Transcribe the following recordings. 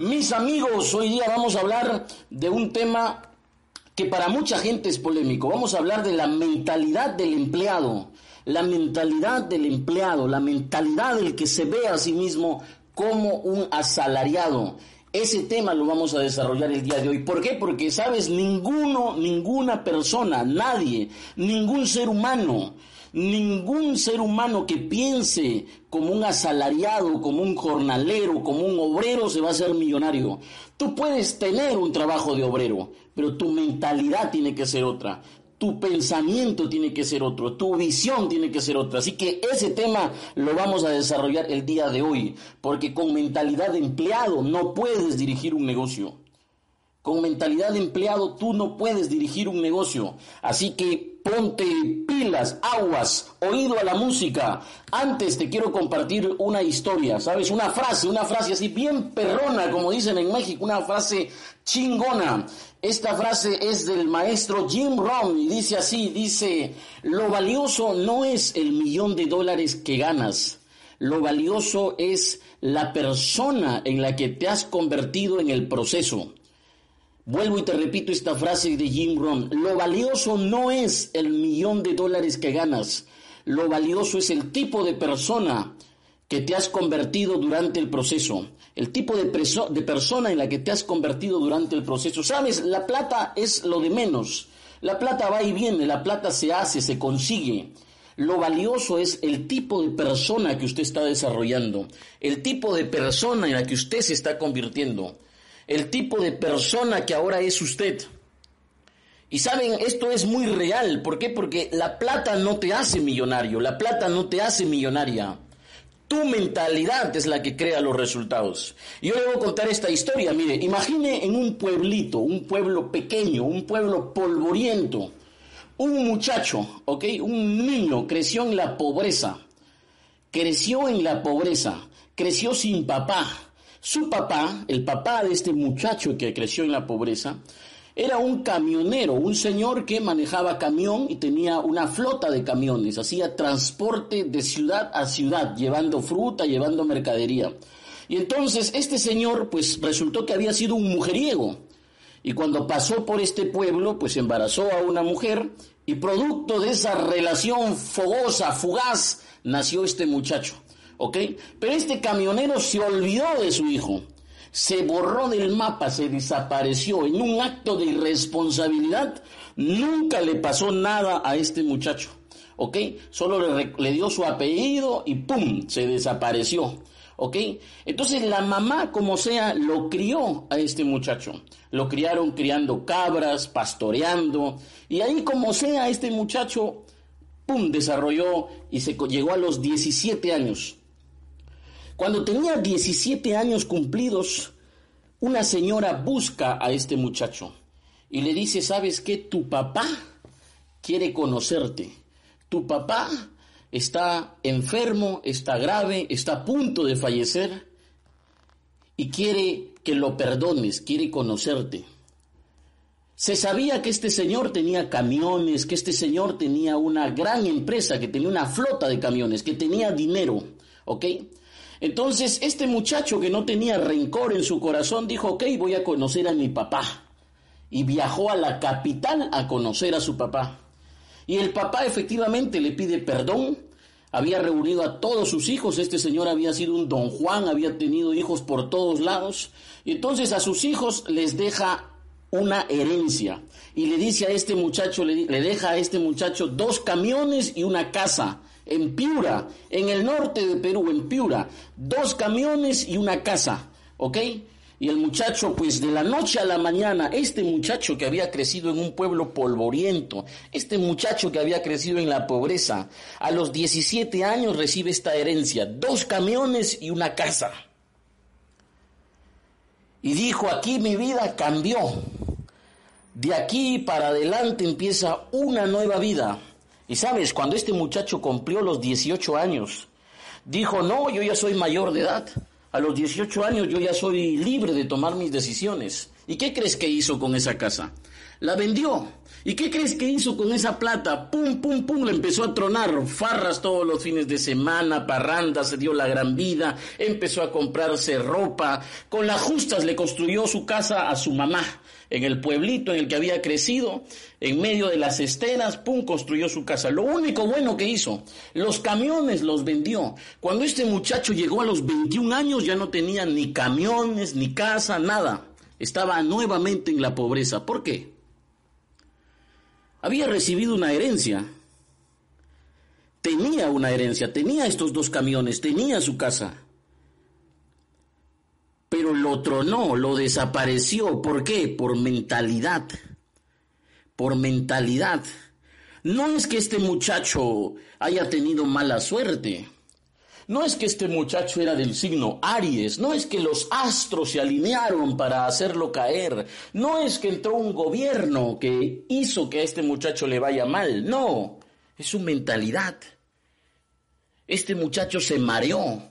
Mis amigos, hoy día vamos a hablar de un tema que para mucha gente es polémico. Vamos a hablar de la mentalidad del empleado, la mentalidad del empleado, la mentalidad del que se ve a sí mismo como un asalariado. Ese tema lo vamos a desarrollar el día de hoy. ¿Por qué? Porque, sabes, ninguno, ninguna persona, nadie, ningún ser humano Ningún ser humano que piense como un asalariado, como un jornalero, como un obrero se va a hacer millonario. Tú puedes tener un trabajo de obrero, pero tu mentalidad tiene que ser otra. Tu pensamiento tiene que ser otro, tu visión tiene que ser otra. Así que ese tema lo vamos a desarrollar el día de hoy, porque con mentalidad de empleado no puedes dirigir un negocio. Con mentalidad de empleado tú no puedes dirigir un negocio. Así que ponte pilas, aguas, oído a la música. Antes te quiero compartir una historia, ¿sabes? Una frase, una frase así bien perrona, como dicen en México, una frase chingona. Esta frase es del maestro Jim Rohn y dice así, dice, lo valioso no es el millón de dólares que ganas, lo valioso es la persona en la que te has convertido en el proceso. Vuelvo y te repito esta frase de Jim Rohn. Lo valioso no es el millón de dólares que ganas. Lo valioso es el tipo de persona que te has convertido durante el proceso. El tipo de, de persona en la que te has convertido durante el proceso. Sabes, la plata es lo de menos. La plata va y viene, la plata se hace, se consigue. Lo valioso es el tipo de persona que usted está desarrollando, el tipo de persona en la que usted se está convirtiendo el tipo de persona que ahora es usted. Y saben, esto es muy real. ¿Por qué? Porque la plata no te hace millonario, la plata no te hace millonaria. Tu mentalidad es la que crea los resultados. Yo le voy a contar esta historia. Mire, imagine en un pueblito, un pueblo pequeño, un pueblo polvoriento, un muchacho, ¿ok? Un niño creció en la pobreza. Creció en la pobreza. Creció sin papá su papá, el papá de este muchacho que creció en la pobreza, era un camionero, un señor que manejaba camión y tenía una flota de camiones, hacía transporte de ciudad a ciudad, llevando fruta, llevando mercadería. Y entonces este señor pues resultó que había sido un mujeriego. Y cuando pasó por este pueblo, pues embarazó a una mujer y producto de esa relación fogosa, fugaz, nació este muchacho. ¿Ok? Pero este camionero se olvidó de su hijo, se borró del mapa, se desapareció en un acto de irresponsabilidad, nunca le pasó nada a este muchacho, ¿ok? Solo le, le dio su apellido y ¡pum! se desapareció. ¿ok? Entonces la mamá, como sea, lo crió a este muchacho. Lo criaron criando cabras, pastoreando, y ahí como sea, este muchacho, ¡pum!, desarrolló y se llegó a los 17 años. Cuando tenía 17 años cumplidos, una señora busca a este muchacho y le dice, ¿sabes qué? Tu papá quiere conocerte. Tu papá está enfermo, está grave, está a punto de fallecer y quiere que lo perdones, quiere conocerte. Se sabía que este señor tenía camiones, que este señor tenía una gran empresa, que tenía una flota de camiones, que tenía dinero, ¿ok? Entonces este muchacho que no tenía rencor en su corazón dijo, ok, voy a conocer a mi papá. Y viajó a la capital a conocer a su papá. Y el papá efectivamente le pide perdón. Había reunido a todos sus hijos. Este señor había sido un don Juan, había tenido hijos por todos lados. Y entonces a sus hijos les deja una herencia. Y le dice a este muchacho, le, le deja a este muchacho dos camiones y una casa en Piura, en el norte de Perú, en Piura, dos camiones y una casa, ¿ok? Y el muchacho, pues de la noche a la mañana, este muchacho que había crecido en un pueblo polvoriento, este muchacho que había crecido en la pobreza, a los 17 años recibe esta herencia, dos camiones y una casa. Y dijo, aquí mi vida cambió. De aquí para adelante empieza una nueva vida. Y sabes, cuando este muchacho cumplió los 18 años, dijo, no, yo ya soy mayor de edad. A los 18 años yo ya soy libre de tomar mis decisiones. ¿Y qué crees que hizo con esa casa? La vendió. ¿Y qué crees que hizo con esa plata? Pum, pum, pum, le empezó a tronar farras todos los fines de semana, parranda, se dio la gran vida, empezó a comprarse ropa, con las justas le construyó su casa a su mamá en el pueblito en el que había crecido, en medio de las esteras, pum, construyó su casa. Lo único bueno que hizo, los camiones los vendió. Cuando este muchacho llegó a los 21 años ya no tenía ni camiones, ni casa, nada. Estaba nuevamente en la pobreza. ¿Por qué? Había recibido una herencia. Tenía una herencia, tenía estos dos camiones, tenía su casa pero lo tronó, lo desapareció. ¿Por qué? Por mentalidad. Por mentalidad. No es que este muchacho haya tenido mala suerte. No es que este muchacho era del signo Aries, no es que los astros se alinearon para hacerlo caer, no es que entró un gobierno que hizo que a este muchacho le vaya mal, no, es su mentalidad. Este muchacho se mareó,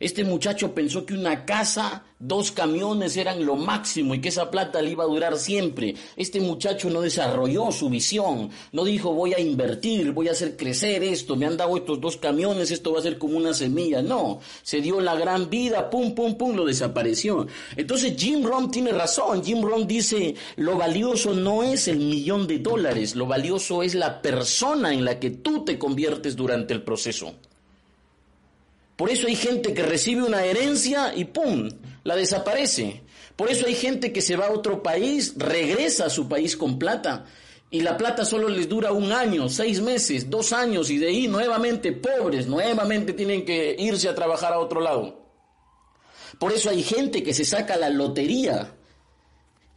este muchacho pensó que una casa, dos camiones eran lo máximo y que esa plata le iba a durar siempre. Este muchacho no desarrolló su visión, no dijo voy a invertir, voy a hacer crecer esto, me han dado estos dos camiones, esto va a ser como una semilla. No, se dio la gran vida, pum, pum, pum, lo desapareció. Entonces Jim Rohn tiene razón, Jim Rohn dice lo valioso no es el millón de dólares, lo valioso es la persona en la que tú te conviertes durante el proceso. Por eso hay gente que recibe una herencia y ¡pum! la desaparece. Por eso hay gente que se va a otro país, regresa a su país con plata y la plata solo les dura un año, seis meses, dos años y de ahí nuevamente pobres, nuevamente tienen que irse a trabajar a otro lado. Por eso hay gente que se saca la lotería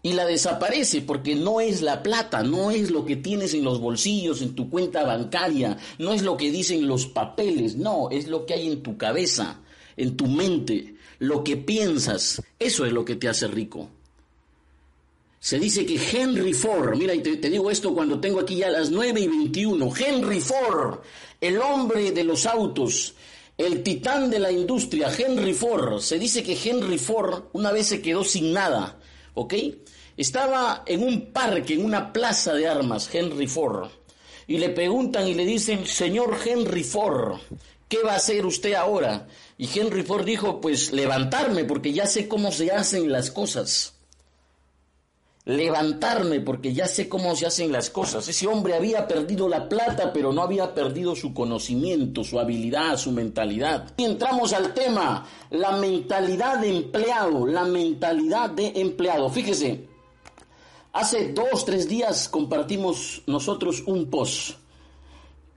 y la desaparece porque no es la plata, no es lo que tienes en los bolsillos, en tu cuenta bancaria, no es lo que dicen los papeles, no, es lo que hay en tu cabeza, en tu mente, lo que piensas, eso es lo que te hace rico. Se dice que Henry Ford, mira, y te, digo esto cuando tengo aquí ya las 9 y 21, Henry Ford, el hombre de los autos, el titán de la industria, Henry Ford, se dice que Henry Ford una vez se quedó sin nada, ¿ok? Estaba en un parque, en una plaza de armas, Henry Ford, y le preguntan y le dicen, señor Henry Ford, ¿qué va a hacer usted ahora? Y Henry Ford dijo, pues levantarme, porque ya sé cómo se hacen las cosas. Levantarme, porque ya sé cómo se hacen las cosas. Ese hombre había perdido la plata, pero no había perdido su conocimiento, su habilidad, su mentalidad. Y entramos al tema, la mentalidad de empleado, la mentalidad de empleado. Fíjese, Hace dos, tres días compartimos nosotros un post.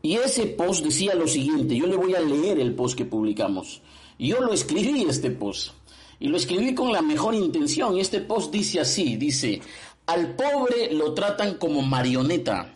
Y ese post decía lo siguiente, yo le voy a leer el post que publicamos. Yo lo escribí este post. Y lo escribí con la mejor intención. Este post dice así, dice, al pobre lo tratan como marioneta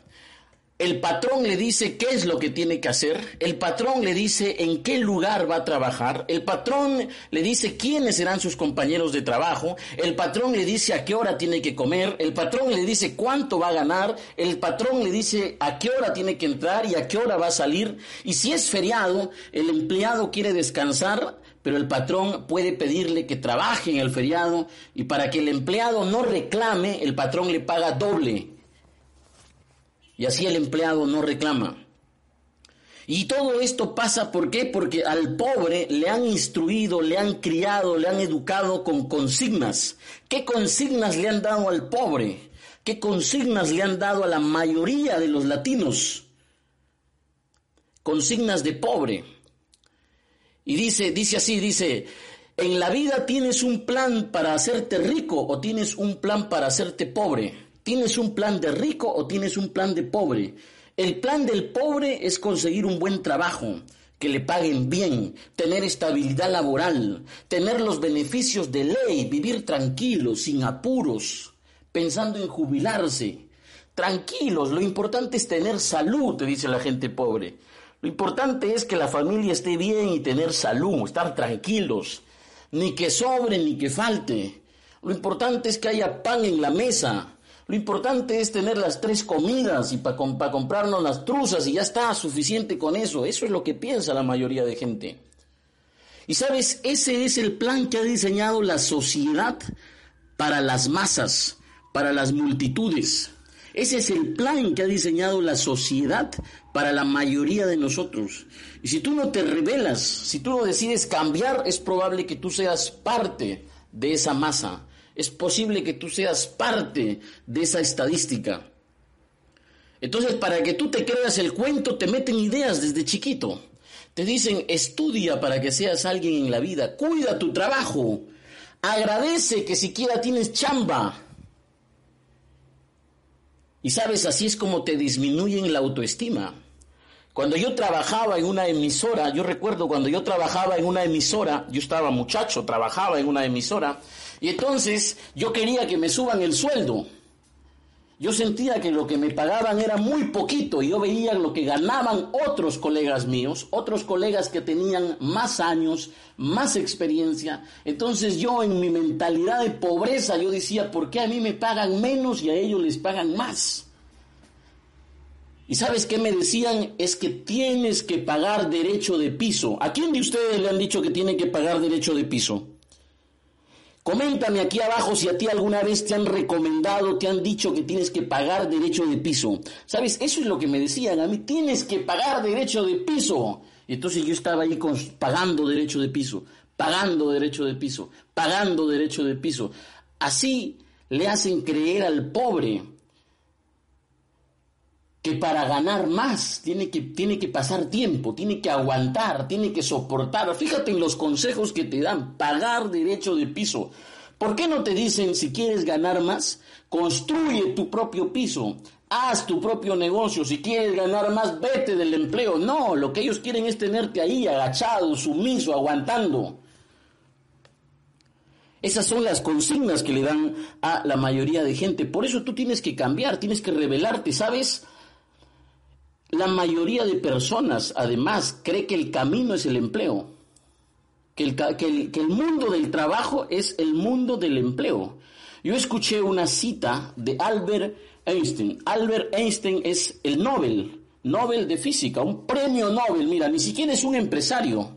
el patrón le dice qué es lo que tiene que hacer, el patrón le dice en qué lugar va a trabajar, el patrón le dice quiénes serán sus compañeros de trabajo, el patrón le dice a qué hora tiene que comer, el patrón le dice cuánto va a ganar, el patrón le dice a qué hora tiene que entrar y a qué hora va a salir, y si es feriado, el empleado quiere descansar, pero el patrón puede pedirle que trabaje en el feriado y para que el empleado no reclame, el patrón le paga doble y así el empleado no reclama. Y todo esto pasa ¿por qué? Porque al pobre le han instruido, le han criado, le han educado con consignas. ¿Qué consignas le han dado al pobre? ¿Qué consignas le han dado a la mayoría de los latinos? Consignas de pobre. Y dice, dice así, dice, en la vida tienes un plan para hacerte rico o tienes un plan para hacerte pobre. ¿Tienes un plan de rico o tienes un plan de pobre? El plan del pobre es conseguir un buen trabajo, que le paguen bien, tener estabilidad laboral, tener los beneficios de ley, vivir tranquilos, sin apuros, pensando en jubilarse. Tranquilos, lo importante es tener salud, te dice la gente pobre. Lo importante es que la familia esté bien y tener salud, estar tranquilos, ni que sobre ni que falte. Lo importante es que haya pan en la mesa, lo importante es tener las tres comidas y para comprarnos las truzas y ya está suficiente con eso. Eso es lo que piensa la mayoría de gente. Y sabes, ese es el plan que ha diseñado la sociedad para las masas, para las multitudes. Ese es el plan que ha diseñado la sociedad para la mayoría de nosotros. Y si tú no te rebelas, si tú no decides cambiar, es probable que tú seas parte de esa masa. Es posible que tú seas parte de esa estadística. Entonces, para que tú te creas el cuento, te meten ideas desde chiquito. Te dicen, estudia para que seas alguien en la vida, cuida tu trabajo, agradece que siquiera tienes chamba. Y sabes, así es como te disminuyen la autoestima. Cuando yo trabajaba en una emisora, yo recuerdo cuando yo trabajaba en una emisora, yo estaba muchacho, trabajaba en una emisora, y entonces yo quería que me suban el sueldo. Yo sentía que lo que me pagaban era muy poquito y yo veía lo que ganaban otros colegas míos, otros colegas que tenían más años, más experiencia. Entonces yo en mi mentalidad de pobreza yo decía, ¿por qué a mí me pagan menos y a ellos les pagan más? Y sabes qué me decían? Es que tienes que pagar derecho de piso. ¿A quién de ustedes le han dicho que tiene que pagar derecho de piso? Coméntame aquí abajo si a ti alguna vez te han recomendado, te han dicho que tienes que pagar derecho de piso. ¿Sabes? Eso es lo que me decían a mí, tienes que pagar derecho de piso. Y entonces yo estaba ahí pagando derecho de piso, pagando derecho de piso, pagando derecho de piso. Así le hacen creer al pobre que para ganar más tiene que, tiene que pasar tiempo, tiene que aguantar, tiene que soportar. Fíjate en los consejos que te dan, pagar derecho de piso. ¿Por qué no te dicen si quieres ganar más, construye tu propio piso, haz tu propio negocio, si quieres ganar más, vete del empleo? No, lo que ellos quieren es tenerte ahí agachado, sumiso, aguantando. Esas son las consignas que le dan a la mayoría de gente. Por eso tú tienes que cambiar, tienes que rebelarte, ¿sabes? La mayoría de personas, además, cree que el camino es el empleo, que el, mundo del trabajo es el mundo del empleo. Yo escuché una cita de Albert Einstein. Albert Einstein es el Nobel, Nobel de Física, un premio Nobel. Mira, ni siquiera es un empresario.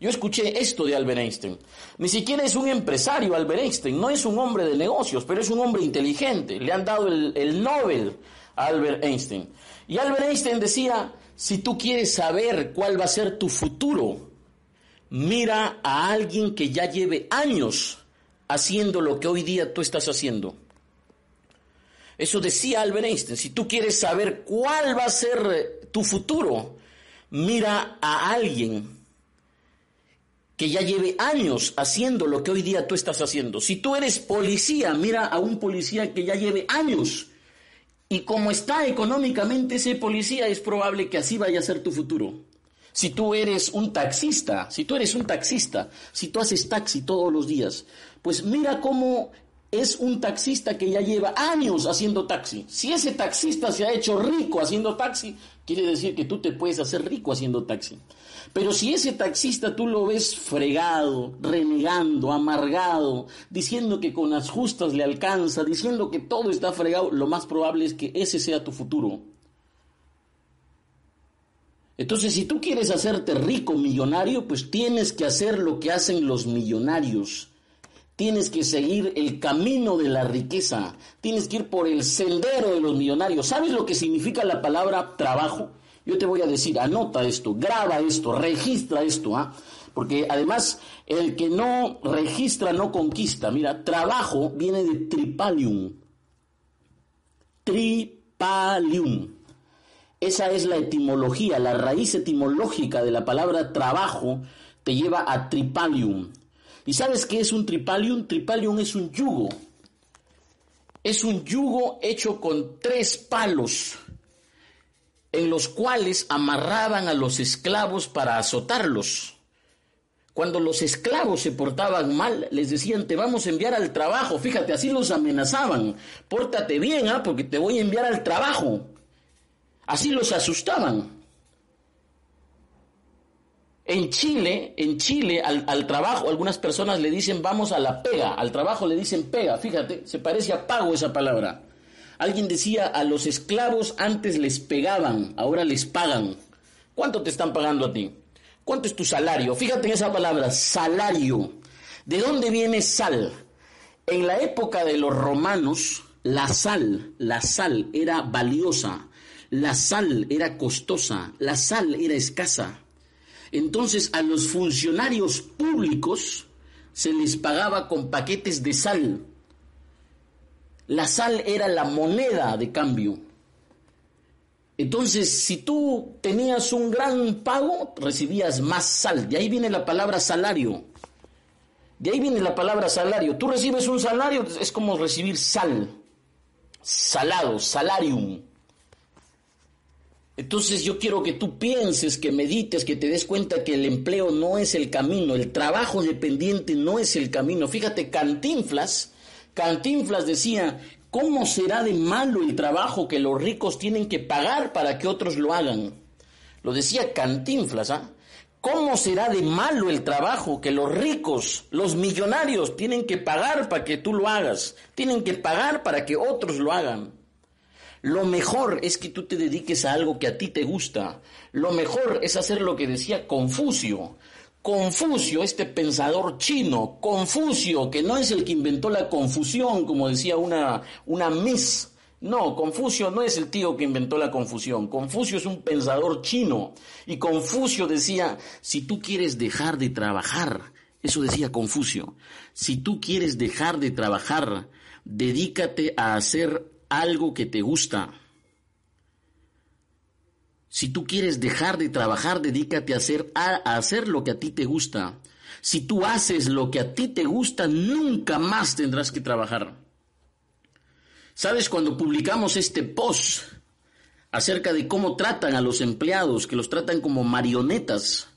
Yo escuché esto de Albert Einstein. Ni siquiera es un empresario Albert Einstein, no es un hombre de negocios, pero es un hombre inteligente. Le han dado el, el Nobel a Albert Einstein. Y Albert Einstein decía, si tú quieres saber cuál va a ser tu futuro, mira a alguien que ya lleve años haciendo lo que hoy día tú estás haciendo. Eso decía Albert Einstein, si tú quieres saber cuál va a ser tu futuro, mira a alguien que ya lleve años haciendo lo que hoy día tú estás haciendo. Si tú eres policía, mira a un policía que ya lleve años y como está económicamente ese policía, es probable que así vaya a ser tu futuro. Si tú eres un taxista, si tú eres un taxista, si tú haces taxi todos los días, pues mira cómo es un taxista que ya lleva años haciendo taxi. Si ese taxista se ha hecho rico haciendo taxi, quiere decir que tú te puedes hacer rico haciendo taxi. Pero si ese taxista tú lo ves fregado, renegando, amargado, diciendo que con las justas le alcanza, diciendo que todo está fregado, lo más probable es que ese sea tu futuro. Entonces, si tú quieres hacerte rico, millonario, pues tienes que hacer lo que hacen los millonarios. Tienes que seguir el camino de la riqueza. Tienes que ir por el sendero de los millonarios. ¿Sabes lo que significa la palabra trabajo? Yo te voy a decir, anota esto, graba esto, registra esto, ¿ah? Porque además, el que no registra no conquista. Mira, trabajo viene de tripalium. Tripalium. Esa es la etimología, la raíz etimológica de la palabra trabajo te lleva a tripalium. ¿Y sabes qué es un tripalium? Tripalium es un yugo. Es un yugo hecho con tres palos en los cuales amarraban a los esclavos para azotarlos. Cuando los esclavos se portaban mal, les decían, te vamos a enviar al trabajo. Fíjate, así los amenazaban. Pórtate bien, ¿ah? porque te voy a enviar al trabajo. Así los asustaban. En Chile, en Chile, al, al, trabajo, algunas personas le dicen vamos a la pega, al trabajo le dicen pega, fíjate, se parece a pago esa palabra. Alguien decía, a los esclavos antes les pegaban, ahora les pagan. ¿Cuánto te están pagando a ti? ¿Cuánto es tu salario? Fíjate en esa palabra, salario. ¿De dónde viene sal? En la época de los romanos, la sal, la sal era valiosa, la sal era costosa, la sal era escasa. Entonces a los funcionarios públicos se les pagaba con paquetes de sal. La sal era la moneda de cambio. Entonces, si tú tenías un gran pago, recibías más sal. De ahí viene la palabra salario. De ahí viene la palabra salario. Tú recibes un salario, es como recibir sal. Salado, salarium. Entonces yo quiero que tú pienses, que medites, que te des cuenta que el empleo no es el camino, el trabajo dependiente no es el camino. Fíjate, Cantinflas, Cantinflas decía, ¿cómo será de malo el trabajo que los ricos tienen que pagar para que otros lo hagan? Lo decía Cantinflas, ¿ah? ¿Cómo será de malo el trabajo que los ricos, los millonarios, tienen que pagar para que tú lo hagas? Tienen que pagar para que otros lo hagan. Lo mejor es que tú te dediques a algo que a ti te gusta. Lo mejor es hacer lo que decía Confucio. Confucio, este pensador chino, Confucio, que no es el que inventó la confusión, como decía una, una Miss. No, Confucio no es el tío que inventó la confusión. Confucio es un pensador chino. Y Confucio decía, si tú quieres dejar de trabajar, eso decía Confucio, si tú quieres dejar de trabajar, dedícate a hacer algo que te gusta. Si tú quieres dejar de trabajar, dedícate a hacer, a, hacer lo que a ti te gusta. Si tú haces lo que a ti te gusta, nunca más tendrás que trabajar. ¿Sabes? Cuando publicamos este post acerca de cómo tratan a los empleados, que los tratan como marionetas,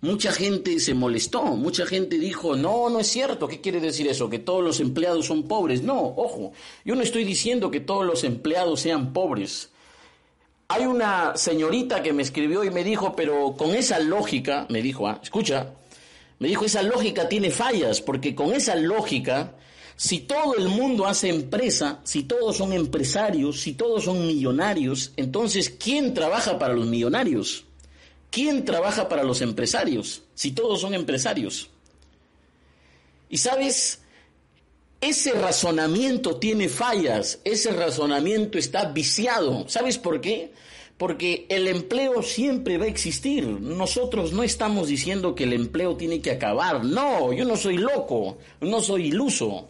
Mucha gente se molestó, mucha gente dijo, no, no es cierto, ¿qué quiere decir eso? Que todos los empleados son pobres. No, ojo, yo no estoy diciendo que todos los empleados sean pobres. Hay una señorita que me escribió y me dijo, pero con esa lógica, me dijo, ah, escucha, me dijo, esa lógica tiene fallas, porque con esa lógica, si todo el mundo hace empresa, si todos son empresarios, si todos son millonarios, entonces, ¿quién trabaja para los millonarios? ¿Quién trabaja para los empresarios si todos son empresarios? Y sabes, ese razonamiento tiene fallas, ese razonamiento está viciado. ¿Sabes por qué? Porque el empleo siempre va a existir. Nosotros no estamos diciendo que el empleo tiene que acabar. No, yo no soy loco, no soy iluso.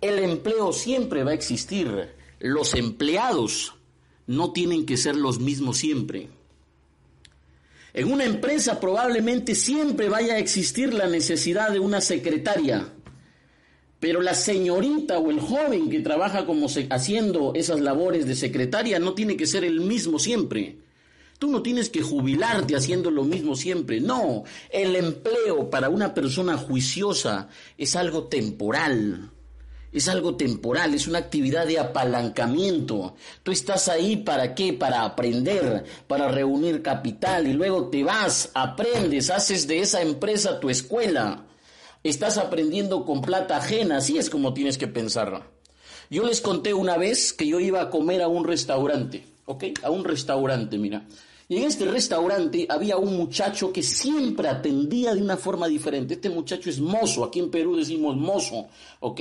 El empleo siempre va a existir. Los empleados no tienen que ser los mismos siempre. En una empresa probablemente siempre vaya a existir la necesidad de una secretaria, pero la señorita o el joven que trabaja como haciendo esas labores de secretaria no tiene que ser el mismo siempre. Tú no tienes que jubilarte haciendo lo mismo siempre. No, el empleo para una persona juiciosa es algo temporal es algo temporal, es una actividad de apalancamiento. Tú estás ahí para qué? Para aprender, para reunir capital y luego te vas, aprendes, haces de esa empresa tu escuela. Estás aprendiendo con plata ajena, así es como tienes que pensar. Yo les conté una vez que yo iba a comer a un restaurante, ¿ok? A un restaurante, mira. Y en este restaurante había un muchacho que siempre atendía de una forma diferente. Este muchacho es mozo, aquí en Perú decimos mozo, ¿ok?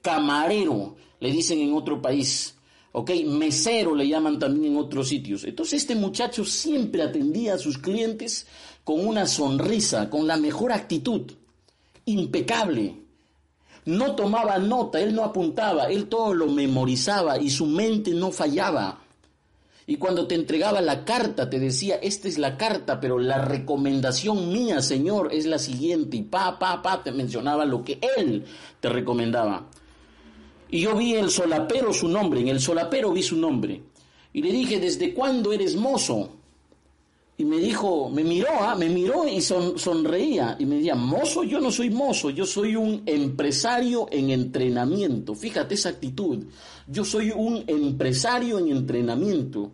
Camarero, le dicen en otro país, ¿ok? Mesero le llaman también en otros sitios. Entonces este muchacho siempre atendía a sus clientes con una sonrisa, con la mejor actitud, impecable. No tomaba nota, él no apuntaba, él todo lo memorizaba y su mente no fallaba. Y cuando te entregaba la carta, te decía, esta es la carta, pero la recomendación mía, Señor, es la siguiente. Y pa, pa, pa, te mencionaba lo que Él te recomendaba. Y yo vi el solapero su nombre, en el solapero vi su nombre. Y le dije, ¿desde cuándo eres mozo? Y me dijo, me miró, ¿ah? me miró y sonreía. Y me decía, mozo, yo no soy mozo, yo soy un empresario en entrenamiento. Fíjate esa actitud. Yo soy un empresario en entrenamiento.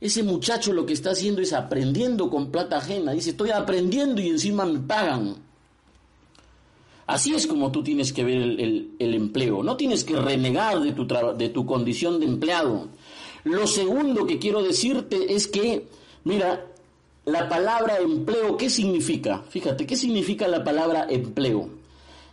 Ese muchacho lo que está haciendo es aprendiendo con plata ajena. Dice, estoy aprendiendo y encima me pagan. Así es como tú tienes que ver el, el empleo. No tienes que renegar de tu, de tu condición de empleado. Lo segundo que quiero decirte es que, mira, la palabra empleo, ¿qué significa? Fíjate, ¿qué significa la palabra empleo?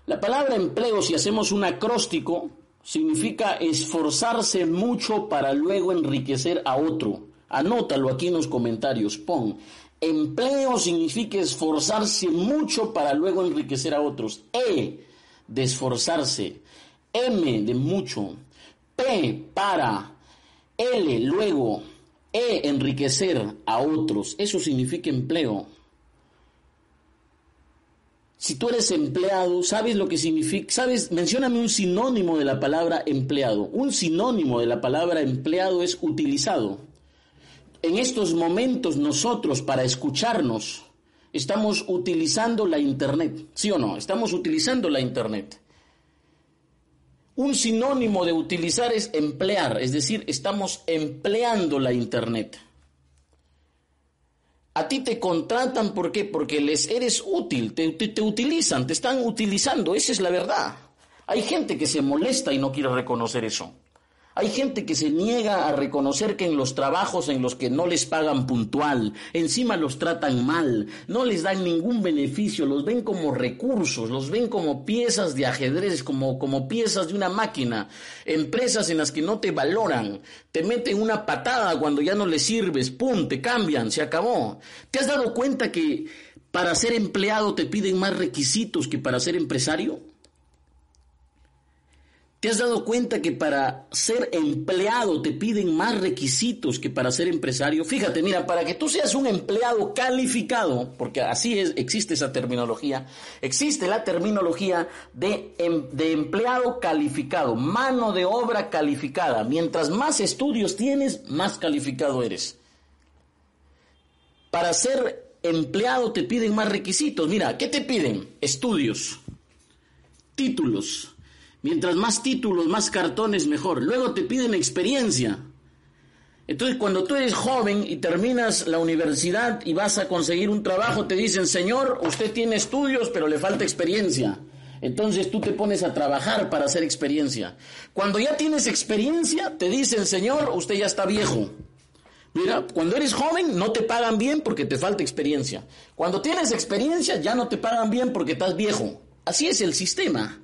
La palabra empleo, si hacemos un acróstico, significa esforzarse mucho para luego enriquecer a otro. Anótalo aquí en los comentarios, pon. Empleo significa esforzarse mucho para luego enriquecer a otros. E, de esforzarse. M, de mucho. P, para. L, luego. E, enriquecer a otros. Eso significa empleo. Si tú eres empleado, ¿sabes lo que significa? ¿Sabes? Mencióname un sinónimo de la palabra empleado. Un sinónimo de la palabra empleado es utilizado. En estos momentos nosotros para escucharnos estamos utilizando la internet, ¿sí o no? Estamos utilizando la internet. Un sinónimo de utilizar es emplear, es decir, estamos empleando la internet. A ti te contratan, ¿por qué? Porque les eres útil, te, te, utilizan, te están utilizando, esa es la verdad. Hay gente que se molesta y no quiere reconocer eso. Hay gente que se niega a reconocer que en los trabajos en los que no les pagan puntual, encima los tratan mal, no les dan ningún beneficio, los ven como recursos, los ven como piezas de ajedrez, como, como piezas de una máquina, empresas en las que no te valoran, te meten una patada cuando ya no les sirves, pum, te cambian, se acabó. ¿Te has dado cuenta que para ser empleado te piden más requisitos que para ser empresario? ¿Te has dado cuenta que para ser empleado te piden más requisitos que para ser empresario? Fíjate, mira, para que tú seas un empleado calificado, porque así es, existe esa terminología, existe la terminología de, em, de empleado calificado, mano de obra calificada. Mientras más estudios tienes, más calificado eres. Para ser empleado te piden más requisitos. Mira, ¿qué te piden? Estudios, títulos Mientras más títulos, más cartones, mejor. Luego te piden experiencia. Entonces, cuando tú eres joven y terminas la universidad y vas a conseguir un trabajo, te dicen, señor, usted tiene estudios, pero le falta experiencia. Entonces tú te pones a trabajar para hacer experiencia. Cuando ya tienes experiencia, te dicen, señor, usted ya está viejo. Mira, cuando eres joven no te pagan bien porque te falta experiencia. Cuando tienes experiencia ya no te pagan bien porque estás viejo. Así es el sistema.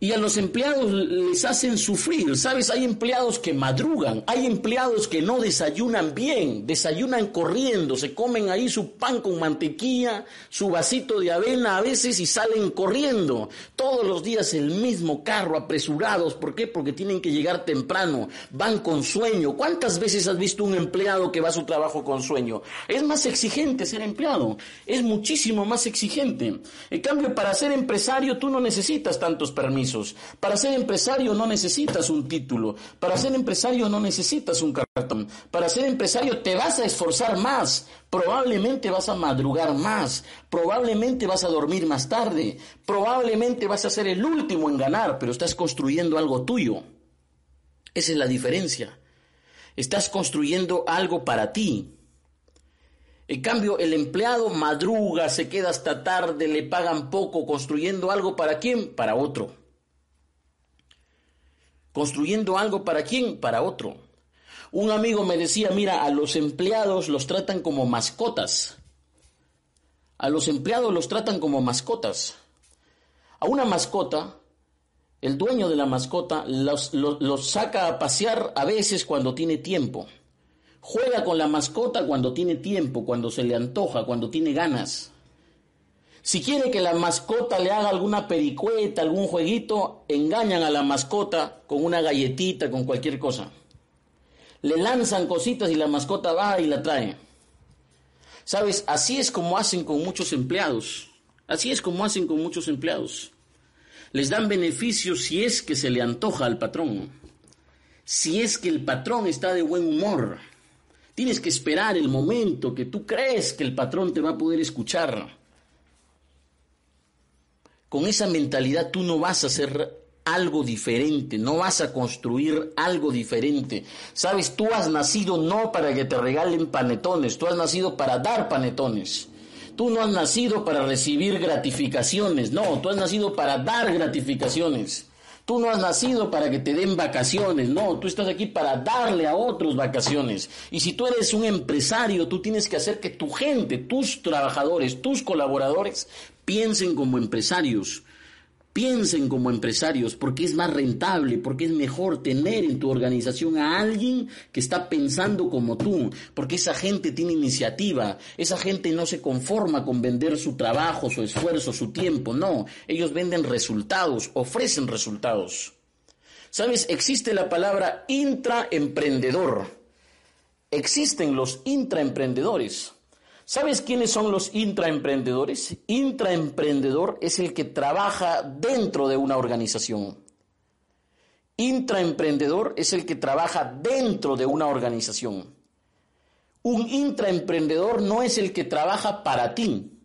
Y a los empleados les hacen sufrir. Sabes, hay empleados que madrugan, hay empleados que no desayunan bien, desayunan corriendo, se comen ahí su pan con mantequilla, su vasito de avena a veces y salen corriendo. Todos los días el mismo carro, apresurados. ¿Por qué? Porque tienen que llegar temprano, van con sueño. ¿Cuántas veces has visto un empleado que va a su trabajo con sueño? Es más exigente ser empleado, es muchísimo más exigente. En cambio, para ser empresario tú no necesitas tantos permisos. Para ser empresario no necesitas un título. Para ser empresario no necesitas un cartón. Para ser empresario te vas a esforzar más. Probablemente vas a madrugar más. Probablemente vas a dormir más tarde. Probablemente vas a ser el último en ganar, pero estás construyendo algo tuyo. Esa es la diferencia. Estás construyendo algo para ti. En cambio, el empleado madruga, se queda hasta tarde, le pagan poco, construyendo algo para quién? Para otro construyendo algo para quién, para otro. Un amigo me decía, mira, a los empleados los tratan como mascotas. A los empleados los tratan como mascotas. A una mascota, el dueño de la mascota los, los, saca a pasear a veces cuando tiene tiempo. Juega con la mascota cuando tiene tiempo, cuando se le antoja, cuando tiene ganas. Si quiere que la mascota le haga alguna pericueta, algún jueguito, engañan a la mascota con una galletita, con cualquier cosa. Le lanzan cositas y la mascota va y la trae. Sabes, así es como hacen con muchos empleados. Así es como hacen con muchos empleados. Les dan beneficios si es que se le antoja al patrón. Si es que el patrón está de buen humor. Tienes que esperar el momento que tú crees que el patrón te va a poder escuchar. Con esa mentalidad tú no vas a hacer algo diferente, no vas a construir algo diferente. Sabes, tú has nacido no para que te regalen panetones, tú has nacido para dar panetones. Tú no has nacido para recibir gratificaciones, no, tú has nacido para dar gratificaciones. Tú no has nacido para que te den vacaciones, no, tú estás aquí para darle a otros vacaciones. Y si tú eres un empresario, tú tienes que hacer que tu gente, tus trabajadores, tus colaboradores piensen como empresarios. Piensen como empresarios porque es más rentable, porque es mejor tener en tu organización a alguien que está pensando como tú, porque esa gente tiene iniciativa, esa gente no se conforma con vender su trabajo, su esfuerzo, su tiempo, no, ellos venden resultados, ofrecen resultados. ¿Sabes? Existe la palabra intraemprendedor. Existen los intraemprendedores. ¿Sabes quiénes son los intraemprendedores? Intraemprendedor es el que trabaja dentro de una organización. Intraemprendedor es el que trabaja dentro de una organización. Un intraemprendedor no es el que trabaja para ti.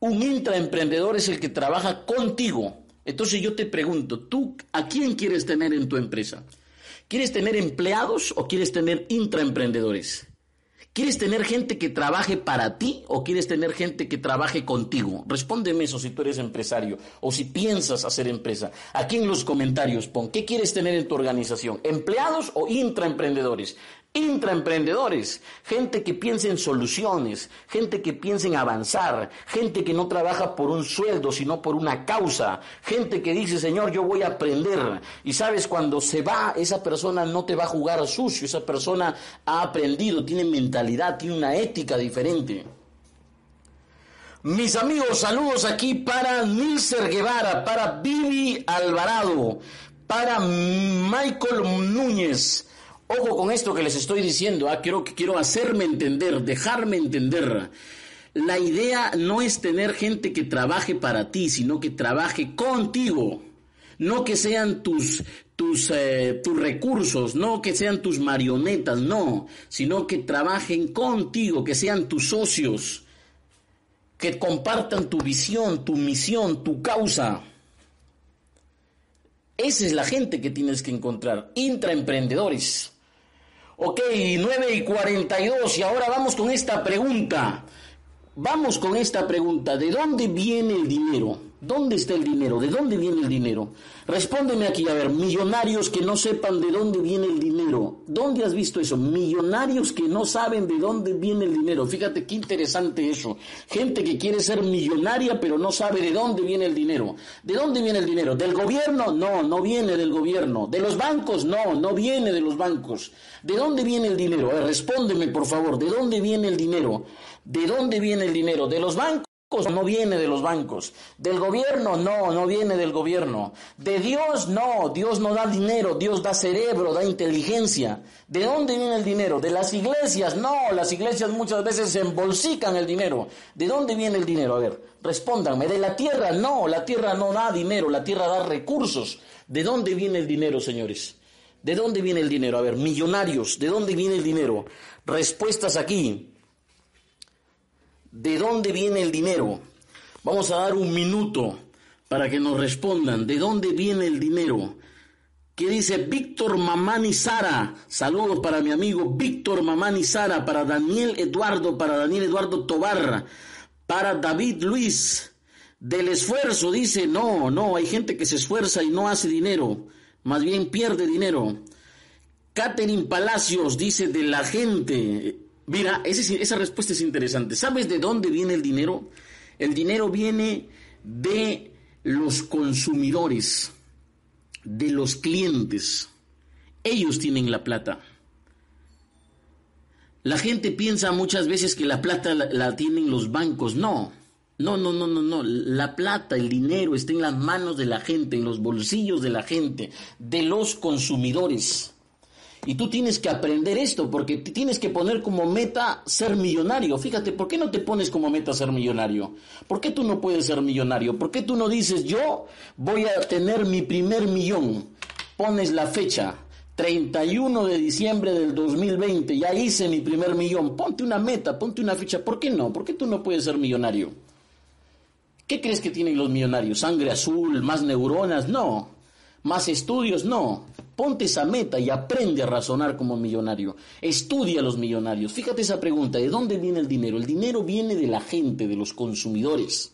Un intraemprendedor es el que trabaja contigo. Entonces yo te pregunto, ¿tú a quién quieres tener en tu empresa? ¿Quieres tener empleados o quieres tener intraemprendedores? ¿Quieres tener gente que trabaje para ti o quieres tener gente que trabaje contigo? Respóndeme eso si tú eres empresario o si piensas hacer empresa. Aquí en los comentarios pon, ¿qué quieres tener en tu organización? ¿Empleados o intraemprendedores? Intraemprendedores, gente que piensa en soluciones, gente que piensa en avanzar, gente que no trabaja por un sueldo, sino por una causa, gente que dice, Señor, yo voy a aprender. Y sabes, cuando se va, esa persona no te va a jugar sucio, esa persona ha aprendido, tiene mentalidad, tiene una ética diferente. Mis amigos, saludos aquí para Nilser Guevara, para Vivi Alvarado, para Michael Núñez, Ojo con esto que les estoy diciendo, ah, quiero, quiero hacerme entender, dejarme entender. La idea no es tener gente que trabaje para ti, sino que trabaje contigo. No que sean tus, tus, eh, tus recursos, no que sean tus marionetas, no, sino que trabajen contigo, que sean tus socios, que compartan tu visión, tu misión, tu causa. Esa es la gente que tienes que encontrar, intraemprendedores. Ok, 9 y 42 y ahora vamos con esta pregunta. Vamos con esta pregunta. ¿De dónde viene el dinero? ¿Dónde está el dinero? ¿De dónde viene el dinero? Respóndeme aquí, a ver, millonarios que no sepan de dónde viene el dinero. ¿Dónde has visto eso? Millonarios que no saben de dónde viene el dinero. Fíjate qué interesante eso. Gente que quiere ser millonaria pero no sabe de dónde viene el dinero. ¿De dónde viene el dinero? ¿Del gobierno? No, no viene del gobierno. ¿De los bancos? No, no viene de los bancos. ¿De dónde viene el dinero? respóndeme, por favor, ¿de dónde viene el dinero? ¿De dónde viene el dinero? ¿De los bancos? No viene de los bancos. Del gobierno, no, no viene del gobierno. De Dios, no, Dios no da dinero, Dios da cerebro, da inteligencia. ¿De dónde viene el dinero? De las iglesias, no, las iglesias muchas veces se embolsican el dinero. ¿De dónde viene el dinero? A ver, respóndanme. ¿De la tierra? No, la tierra no da dinero, la tierra da recursos. ¿De dónde viene el dinero, señores? ¿De dónde viene el dinero? A ver, millonarios, ¿de dónde viene el dinero? Respuestas aquí. ¿De dónde viene el dinero? Vamos a dar un minuto para que nos respondan. ¿De dónde viene el dinero? ¿Qué dice Víctor Mamani Sara? Saludos para mi amigo Víctor Mamani Sara, para Daniel Eduardo, para Daniel Eduardo Tobar, para David Luis. Del esfuerzo, dice, no, no, hay gente que se esfuerza y no hace dinero, más bien pierde dinero. Catherine Palacios dice de la gente, Mira, esa respuesta es interesante. ¿Sabes de dónde viene el dinero? El dinero viene de los consumidores, de los clientes. Ellos tienen la plata. La gente piensa muchas veces que la plata la, la, tienen los bancos. No, no, no, no, no, no. La plata, el dinero está en las manos de la gente, en los bolsillos de la gente, de los consumidores. Y tú tienes que aprender esto porque tienes que poner como meta ser millonario. Fíjate, ¿por qué no te pones como meta ser millonario? ¿Por qué tú no puedes ser millonario? ¿Por qué tú no dices yo voy a tener mi primer millón? Pones la fecha, 31 de diciembre del 2020, ya hice mi primer millón. Ponte una meta, ponte una fecha. ¿Por qué no? ¿Por qué tú no puedes ser millonario? ¿Qué crees que tienen los millonarios? ¿Sangre azul? ¿Más neuronas? No. ¿Más estudios? No. Ponte esa meta y aprende a razonar como millonario. Estudia a los millonarios. Fíjate esa pregunta, ¿de dónde viene el dinero? El dinero viene de la gente, de los consumidores.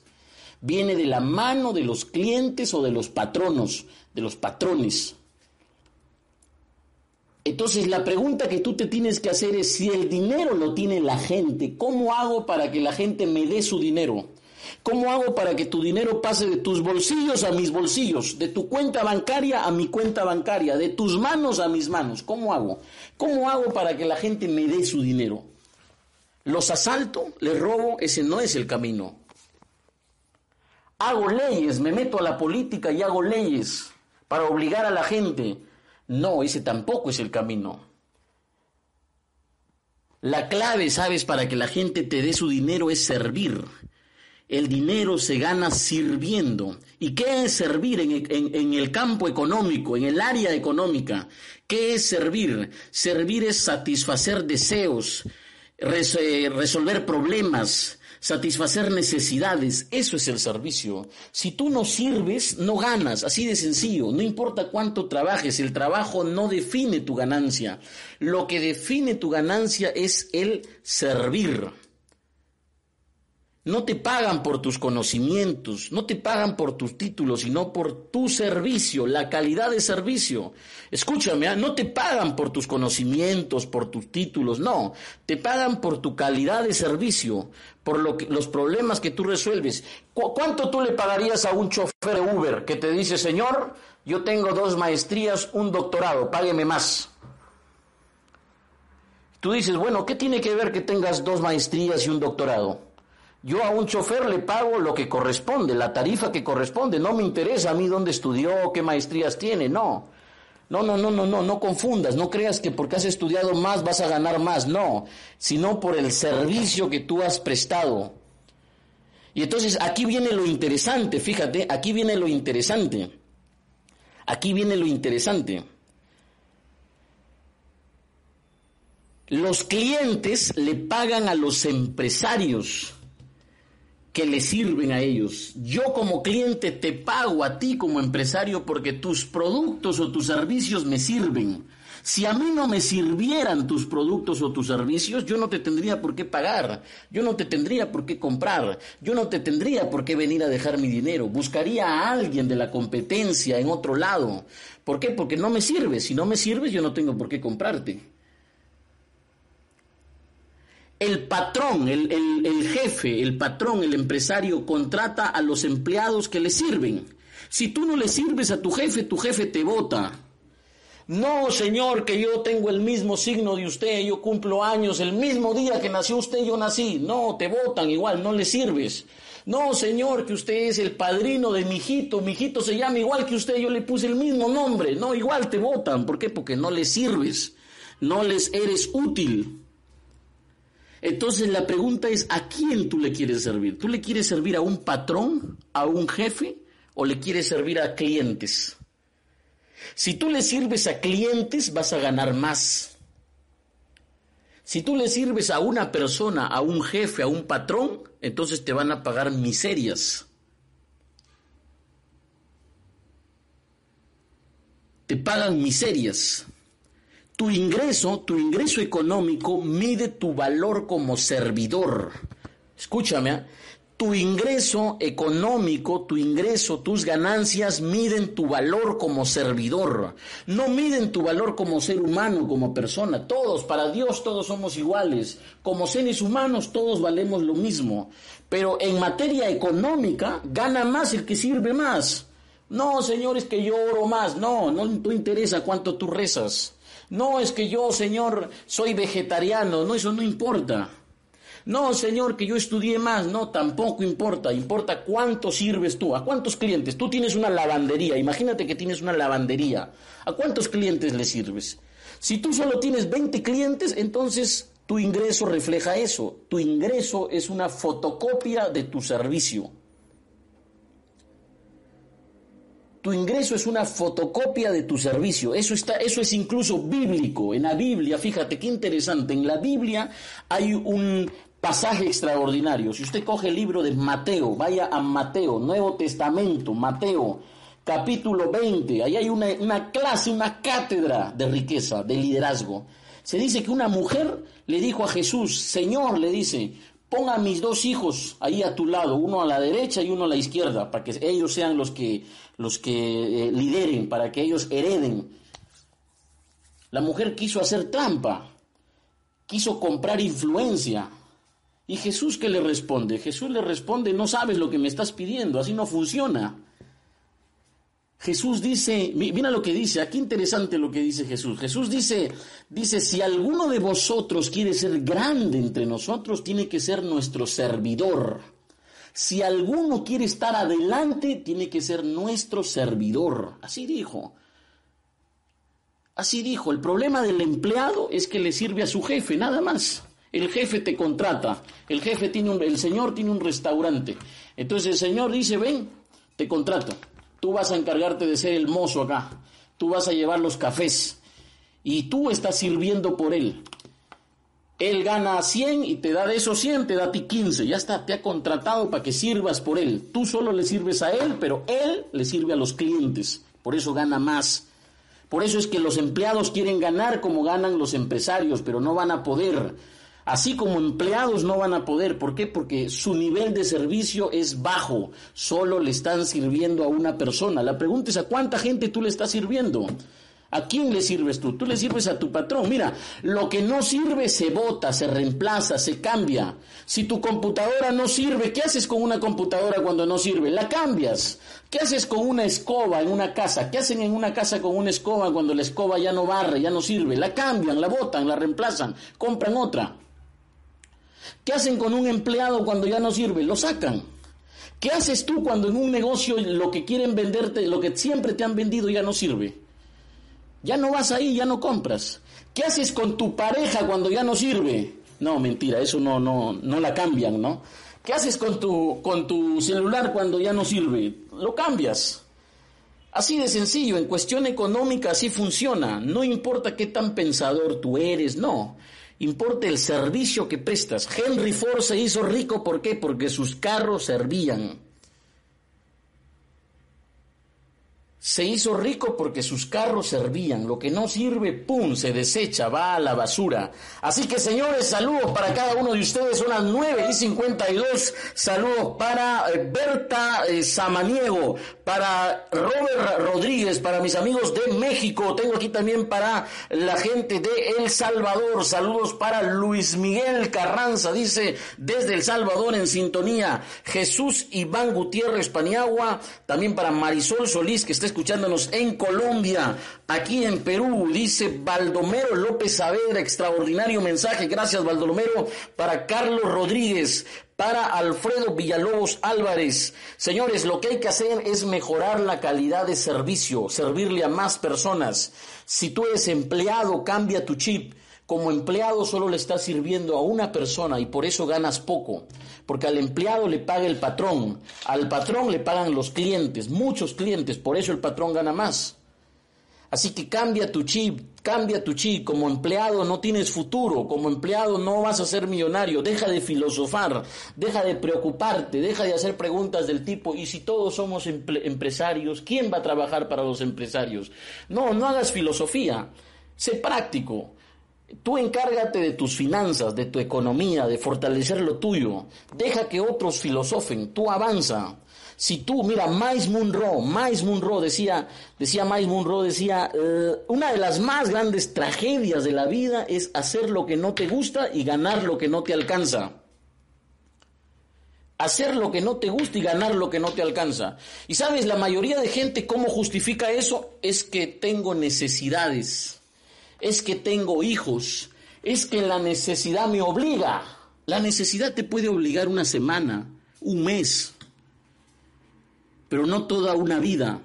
viene de la mano de los clientes o de los patronos, de los patrones. Entonces la pregunta que tú te tienes que hacer es si el dinero lo tiene la gente, ¿cómo hago para que la gente me dé su dinero? ¿Cómo hago para que tu dinero pase de tus bolsillos a mis bolsillos, de tu cuenta bancaria a mi cuenta bancaria, de tus manos a mis manos? ¿Cómo hago? ¿Cómo hago para que la gente me dé su dinero? ¿Los asalto? ¿Les robo? Ese no es el camino. Hago leyes, me meto a la política y hago leyes para obligar a la gente no, ese tampoco es el camino. La clave, sabes, para que la gente te dé su dinero es servir. El dinero se gana sirviendo. ¿Y qué es servir en, el campo económico, en el área económica? ¿Qué es servir? Servir es satisfacer deseos, eh, resolver problemas, satisfacer necesidades, eso es el servicio. Si tú no sirves, no ganas, así de sencillo, no importa cuánto trabajes, el trabajo no define tu ganancia, lo que define tu ganancia es el servir. No te pagan por tus conocimientos, no te pagan por tus títulos, sino por tu servicio, la calidad de servicio. Escúchame, ¿ah? no te pagan por tus conocimientos, por tus títulos, no, te pagan por tu calidad de servicio, por los problemas que tú resuelves. ¿Cuánto tú le pagarías a un chofer Uber que te dice, señor, yo tengo dos maestrías, un doctorado, págueme más? Tú dices, bueno, ¿qué tiene que ver que tengas dos maestrías y un doctorado? Yo a un chofer le pago lo que corresponde, la tarifa que corresponde. No me interesa a mí dónde estudió, qué maestrías tiene, no. No, no, no, no, no, no confundas, no creas que porque has estudiado más vas a ganar más, no, sino por el servicio que tú has prestado. Y entonces aquí viene lo interesante, fíjate, aquí viene lo interesante. Aquí viene lo interesante. Los clientes le pagan a los empresarios que le sirven a ellos. Yo como cliente te pago a ti como empresario porque tus productos o tus servicios me sirven. Si a mí no me sirvieran tus productos o tus servicios, yo no te tendría por qué pagar, yo no te tendría por qué comprar, yo no te tendría por qué venir a dejar mi dinero. Buscaría a alguien de la competencia en otro lado. ¿Por qué? Porque no me sirves. Si no me sirves, yo no tengo por qué comprarte el patrón, el, jefe, el patrón, el empresario contrata a los empleados que le sirven. Si tú no le sirves a tu jefe, tu jefe te vota. No, señor, que yo tengo el mismo signo de usted, yo cumplo años, el mismo día que nació usted yo nací. No, te votan igual, no le sirves. No, señor, que usted es el padrino de mi hijito, mi hijito se llama igual que usted, yo le puse el mismo nombre. No, igual te votan. ¿Por qué? Porque no le sirves, no les eres útil. Entonces la pregunta es, ¿a quién tú le quieres servir? ¿Tú le quieres servir a un patrón, a un jefe o le quieres servir a clientes? Si tú le sirves a clientes vas a ganar más. Si tú le sirves a una persona, a un jefe, a un patrón, entonces te van a pagar miserias. Te pagan miserias. Tu ingreso, tu ingreso económico mide tu valor como servidor. Escúchame, ¿ah? tu ingreso económico, tu ingreso, tus ganancias miden tu valor como servidor. No miden tu valor como ser humano, como persona. Todos, para Dios todos somos iguales. Como seres humanos todos valemos lo mismo. Pero en materia económica gana más el que sirve más. No, señores, que yo oro más. No, no, no interesa cuánto tú rezas. No es que yo, Señor, soy vegetariano, no, eso no importa. No, Señor, que yo estudié más, no, tampoco importa, importa cuánto sirves tú, a cuántos clientes. Tú tienes una lavandería, imagínate que tienes una lavandería, ¿a cuántos clientes le sirves? Si tú solo tienes 20 clientes, entonces tu ingreso refleja eso. Tu ingreso es una fotocopia de tu servicio. Tu ingreso es una fotocopia de tu servicio. Eso, está, eso es incluso bíblico. En la Biblia, fíjate qué interesante, en la Biblia hay un pasaje extraordinario. Si usted coge el libro de Mateo, vaya a Mateo, Nuevo Testamento, Mateo, capítulo 20, ahí hay una, clase, una cátedra de riqueza, de liderazgo. Se dice que una mujer le dijo a Jesús, Señor, le dice, ponga mis dos hijos ahí a tu lado, uno a la derecha y uno a la izquierda, para que ellos sean los que, los que eh, lideren, para que ellos hereden. La mujer quiso hacer trampa, quiso comprar influencia. ¿Y Jesús qué le responde? Jesús le responde, no sabes lo que me estás pidiendo, así no funciona. Jesús dice, mira lo que dice, aquí interesante lo que dice Jesús. Jesús dice, dice, si alguno de vosotros quiere ser grande entre nosotros, tiene que ser nuestro servidor. Si alguno quiere estar adelante, tiene que ser nuestro servidor. Así dijo. Así dijo, el problema del empleado es que le sirve a su jefe, nada más. El jefe te contrata, el jefe tiene un, el señor tiene un restaurante. Entonces el señor dice, ven, te contrato Tú vas a encargarte de ser el mozo acá. Tú vas a llevar los cafés. Y tú estás sirviendo por él. Él gana 100 y te da de esos 100, te da a ti 15. Ya está, te ha contratado para que sirvas por él. Tú solo le sirves a él, pero él le sirve a los clientes. Por eso gana más. Por eso es que los empleados quieren ganar como ganan los empresarios, pero no van a poder Así como empleados no van a poder. ¿Por qué? Porque su nivel de servicio es bajo. Solo le están sirviendo a una persona. La pregunta es a cuánta gente tú le estás sirviendo. ¿A quién le sirves tú? Tú le sirves a tu patrón. Mira, lo que no sirve se bota, se reemplaza, se cambia. Si tu computadora no sirve, ¿qué haces con una computadora cuando no sirve? La cambias. ¿Qué haces con una escoba en una casa? ¿Qué hacen en una casa con una escoba cuando la escoba ya no barre, ya no sirve? La cambian, la botan, la reemplazan, compran otra. ¿Qué hacen con un empleado cuando ya no sirve? Lo sacan. ¿Qué haces tú cuando en un negocio lo que quieren venderte, lo que siempre te han vendido ya no sirve? Ya no vas ahí, ya no compras. ¿Qué haces con tu pareja cuando ya no sirve? No, mentira, eso no, no, no la cambian, ¿no? ¿Qué haces con tu, con tu celular cuando ya no sirve? Lo cambias. Así de sencillo, en cuestión económica así funciona. No importa qué tan pensador tú eres, no importa el servicio que prestas. Henry Ford se hizo rico, ¿por qué? Porque sus carros servían. Se hizo rico porque sus carros servían. Lo que no sirve, ¡pum!, se desecha, va a la basura. Así que, señores, saludos para cada uno de ustedes. Son las 9 y 52. Saludos para eh, Berta eh, Samaniego, para Robert Rodríguez, para mis amigos de México. Tengo aquí también para la gente de El Salvador. Saludos para Luis Miguel Carranza, dice desde El Salvador en sintonía. Jesús Iván Gutiérrez Paniagua. También para Marisol Solís, que está escuchándonos en Colombia, aquí en Perú, dice Baldomero López Saavedra, extraordinario mensaje, gracias Baldomero, para Carlos Rodríguez, para Alfredo Villalobos Álvarez. Señores, lo que hay que hacer es mejorar la calidad de servicio, servirle a más personas. Si tú eres empleado, cambia tu chip. Como empleado solo le estás sirviendo a una persona y por eso ganas poco, porque al empleado le paga el patrón, al patrón le pagan los clientes, muchos clientes, por eso el patrón gana más. Así que cambia tu chip, cambia tu chip. Como empleado no tienes futuro, como empleado no vas a ser millonario. Deja de filosofar, deja de preocuparte, deja de hacer preguntas del tipo, ¿y si todos somos empresarios, quién va a trabajar para los empresarios? No, no hagas filosofía, sé práctico. Tú encárgate de tus finanzas, de tu economía, de fortalecer lo tuyo. Deja que otros filosofen, tú avanza. Si tú, mira, Mais Munro, decía, decía Mais Munro, decía, eh, una de las más grandes tragedias de la vida es hacer lo que no te gusta y ganar lo que no te alcanza. Hacer lo que no te gusta y ganar lo que no te alcanza. Y sabes, la mayoría de gente, ¿cómo justifica eso? Es que tengo necesidades es que tengo hijos, es que la necesidad me obliga. La necesidad te puede obligar una semana, un mes, pero no toda una vida.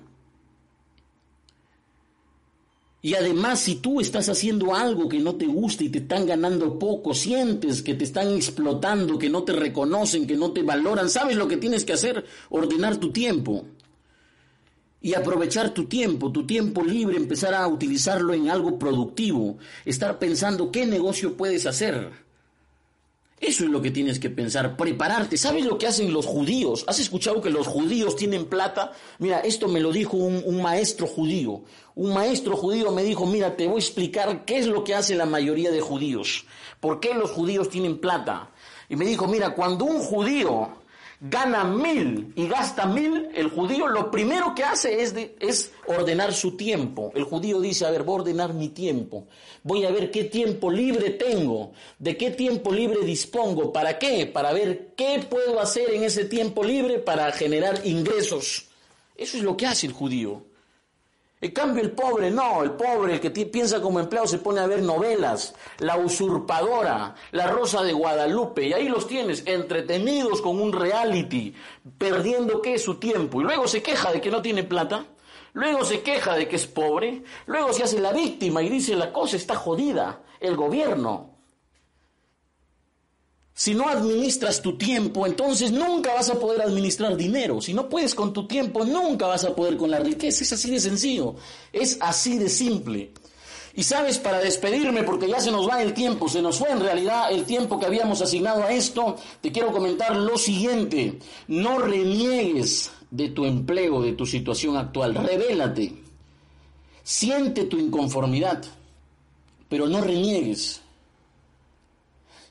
Y además, si tú estás haciendo algo que no te gusta y te están ganando poco, sientes que te están explotando, que no te reconocen, que no te valoran, ¿sabes lo que tienes que hacer? Ordenar tu tiempo y aprovechar tu tiempo, tu tiempo libre, empezar a utilizarlo en algo productivo, estar pensando qué negocio puedes hacer. Eso es lo que tienes que pensar, prepararte. ¿Sabes lo que hacen los judíos? ¿Has escuchado que los judíos tienen plata? Mira, esto me lo dijo un, un, maestro judío. Un maestro judío me dijo, mira, te voy a explicar qué es lo que hace la mayoría de judíos. ¿Por qué los judíos tienen plata? Y me dijo, mira, cuando un judío gana mil y gasta mil, el judío lo primero que hace es, ordenar su tiempo. El judío dice, a ver, voy a ordenar mi tiempo. Voy a ver qué tiempo libre tengo, de qué tiempo libre dispongo, para qué, para ver qué puedo hacer en ese tiempo libre para generar ingresos. Eso es lo que hace el judío. En cambio, el pobre no, el pobre, el que piensa como empleado, se pone a ver novelas, La usurpadora, La Rosa de Guadalupe, y ahí los tienes, entretenidos con un reality, perdiendo qué su tiempo, y luego se queja de que no tiene plata, luego se queja de que es pobre, luego se hace la víctima y dice la cosa está jodida, el gobierno, si no administras tu tiempo, entonces nunca vas a poder administrar dinero. Si no puedes con tu tiempo, nunca vas a poder con la riqueza. Es así de sencillo. Es así de simple. Y sabes, para despedirme, porque ya se nos va el tiempo, se nos fue en realidad el tiempo que habíamos asignado a esto, te quiero comentar lo siguiente. No reniegues de tu empleo, de tu situación actual. Revélate. Siente tu inconformidad, pero no reniegues.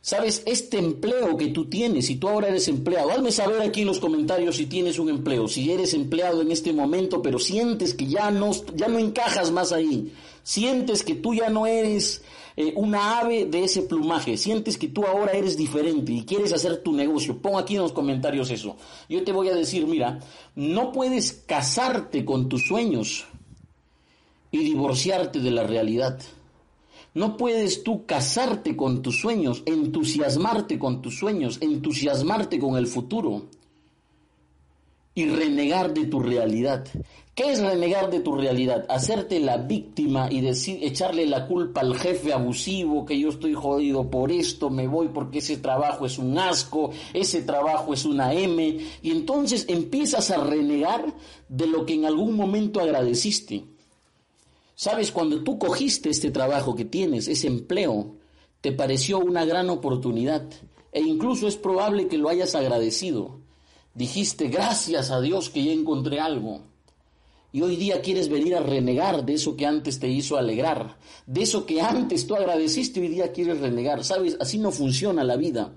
Sabes, este empleo que tú tienes, si tú ahora eres empleado, hazme saber aquí en los comentarios si tienes un empleo, si eres empleado en este momento, pero sientes que ya no, ya no encajas más ahí, sientes que tú ya no eres eh, una ave de ese plumaje, sientes que tú ahora eres diferente y quieres hacer tu negocio, pon aquí en los comentarios eso. Yo te voy a decir, mira, no puedes casarte con tus sueños y divorciarte de la realidad. No puedes tú casarte con tus sueños, entusiasmarte con tus sueños, entusiasmarte con el futuro y renegar de tu realidad. ¿Qué es renegar de tu realidad? Hacerte la víctima y decir, echarle la culpa al jefe abusivo, que yo estoy jodido por esto, me voy porque ese trabajo es un asco, ese trabajo es una M, y entonces empiezas a renegar de lo que en algún momento agradeciste. Sabes, cuando tú cogiste este trabajo que tienes, ese empleo, te pareció una gran oportunidad e incluso es probable que lo hayas agradecido. Dijiste, gracias a Dios que ya encontré algo. Y hoy día quieres venir a renegar de eso que antes te hizo alegrar, de eso que antes tú agradeciste, hoy día quieres renegar. Sabes, así no funciona la vida.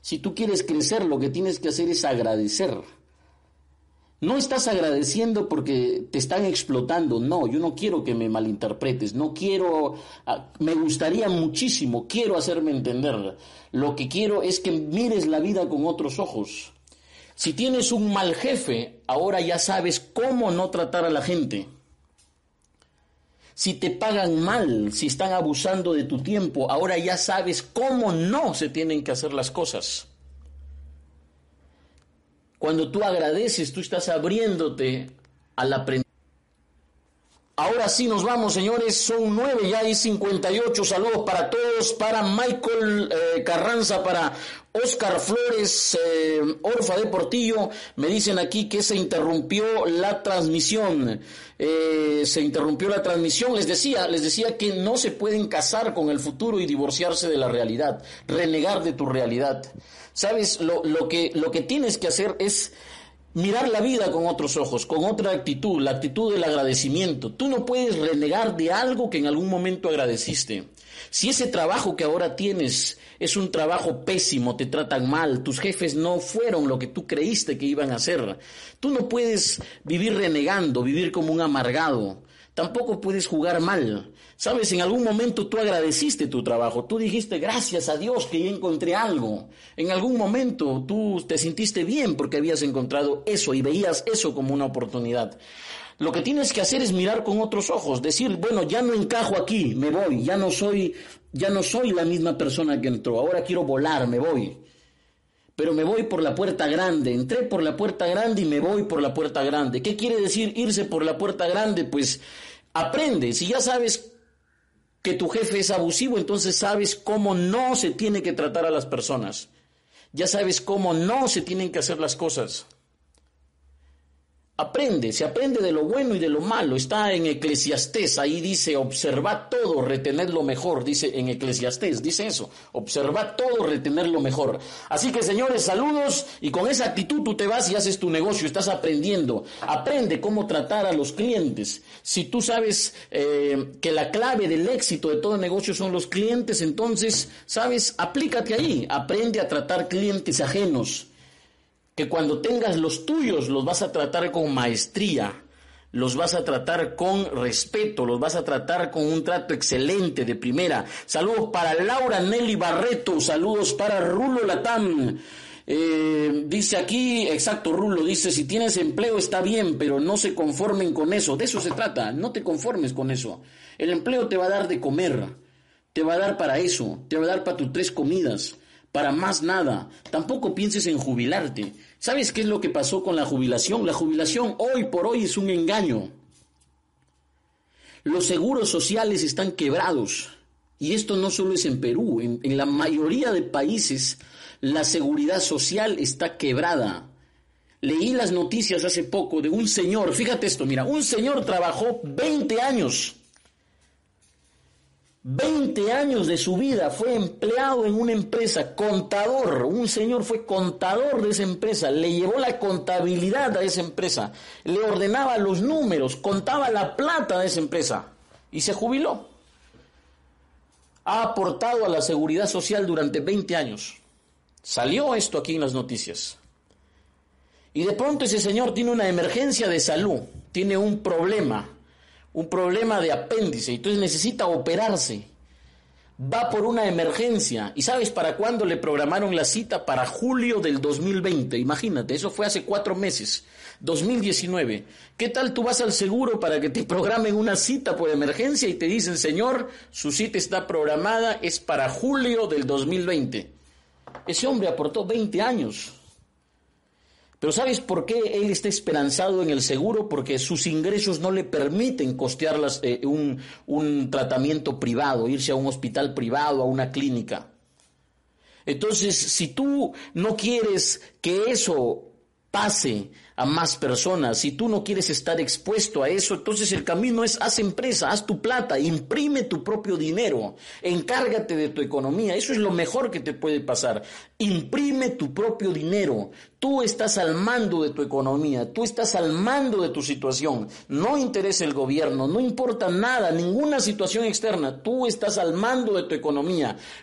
Si tú quieres crecer, lo que tienes que hacer es agradecer. No estás agradeciendo porque te están explotando, no, yo no quiero que me malinterpretes, no quiero, ah, me gustaría muchísimo, quiero hacerme entender. Lo que quiero es que mires la vida con otros ojos. Si tienes un mal jefe, ahora ya sabes cómo no tratar a la gente. Si te pagan mal, si están abusando de tu tiempo, ahora ya sabes cómo no se tienen que hacer las cosas. Cuando tú agradeces, tú estás abriéndote al aprendizaje. Ahora sí nos vamos, señores. Son nueve ya y 58. Saludos para todos. Para Michael eh, Carranza, para Oscar Flores, eh, Orfa de Portillo. Me dicen aquí que se interrumpió la transmisión. Eh, se interrumpió la transmisión. Les decía, les decía que no se pueden casar con el futuro y divorciarse de la realidad. Renegar de tu realidad. Sabes, lo, lo, que, lo que tienes que hacer es mirar la vida con otros ojos, con otra actitud, la actitud del agradecimiento. Tú no puedes renegar de algo que en algún momento agradeciste. Si ese trabajo que ahora tienes es un trabajo pésimo, te tratan mal, tus jefes no fueron lo que tú creíste que iban a ser, tú no puedes vivir renegando, vivir como un amargado. Tampoco puedes jugar mal. Sabes, en algún momento tú agradeciste tu trabajo, tú dijiste gracias a Dios que ya encontré algo. En algún momento tú te sintiste bien porque habías encontrado eso y veías eso como una oportunidad. Lo que tienes que hacer es mirar con otros ojos, decir, bueno, ya no encajo aquí, me voy, ya no soy, ya no soy la misma persona que entró, ahora quiero volar, me voy. Pero me voy por la puerta grande, entré por la puerta grande y me voy por la puerta grande. ¿Qué quiere decir irse por la puerta grande? Pues aprende, si ya sabes que tu jefe es abusivo, entonces sabes cómo no se tiene que tratar a las personas. Ya sabes cómo no se tienen que hacer las cosas. Aprende, se aprende de lo bueno y de lo malo. Está en Eclesiastés, ahí dice, observad todo, retened lo mejor, dice en Eclesiastés, dice eso, observad todo, retener lo mejor. Así que señores, saludos y con esa actitud tú te vas y haces tu negocio, estás aprendiendo. Aprende cómo tratar a los clientes. Si tú sabes eh, que la clave del éxito de todo negocio son los clientes, entonces, sabes, aplícate ahí, aprende a tratar clientes ajenos que cuando tengas los tuyos los vas a tratar con maestría, los vas a tratar con respeto, los vas a tratar con un trato excelente de primera. Saludos para Laura Nelly Barreto, saludos para Rulo Latam. Eh, dice aquí, exacto, Rulo, dice, si tienes empleo está bien, pero no se conformen con eso. De eso se trata, no te conformes con eso. El empleo te va a dar de comer, te va a dar para eso, te va a dar para tus tres comidas para más nada. Tampoco pienses en jubilarte. ¿Sabes qué es lo que pasó con la jubilación? La jubilación hoy por hoy es un engaño. Los seguros sociales están quebrados. Y esto no solo es en Perú, en, la mayoría de países la seguridad social está quebrada. Leí las noticias hace poco de un señor, fíjate esto, mira, un señor trabajó 20 años 20 años de su vida fue empleado en una empresa, contador, un señor fue contador de esa empresa, le llevó la contabilidad a esa empresa, le ordenaba los números, contaba la plata de esa empresa y se jubiló. Ha aportado a la seguridad social durante 20 años. Salió esto aquí en las noticias. Y de pronto ese señor tiene una emergencia de salud, tiene un problema, un problema de apéndice, entonces necesita operarse. Va por una emergencia. ¿Y sabes para cuándo le programaron la cita? Para julio del 2020. Imagínate, eso fue hace cuatro meses. 2019. ¿Qué tal tú vas al seguro para que te programen una cita por emergencia y te dicen, señor, su cita está programada, es para julio del 2020? Ese hombre aportó 20 años pero ¿sabes por qué él está esperanzado en el seguro? Porque sus ingresos no le permiten costear eh, un, un tratamiento privado, irse a un hospital privado, a una clínica. Entonces, si tú no quieres que eso pase a más personas, si tú no quieres estar expuesto a eso, entonces el camino es haz empresa, haz tu plata, imprime tu propio dinero, encárgate de tu economía, eso es lo mejor que te puede pasar. Imprime tu propio dinero, tú estás al mando de tu economía, tú estás al mando de tu situación, no interesa el gobierno, no importa nada, ninguna situación externa, tú estás al mando de tu economía.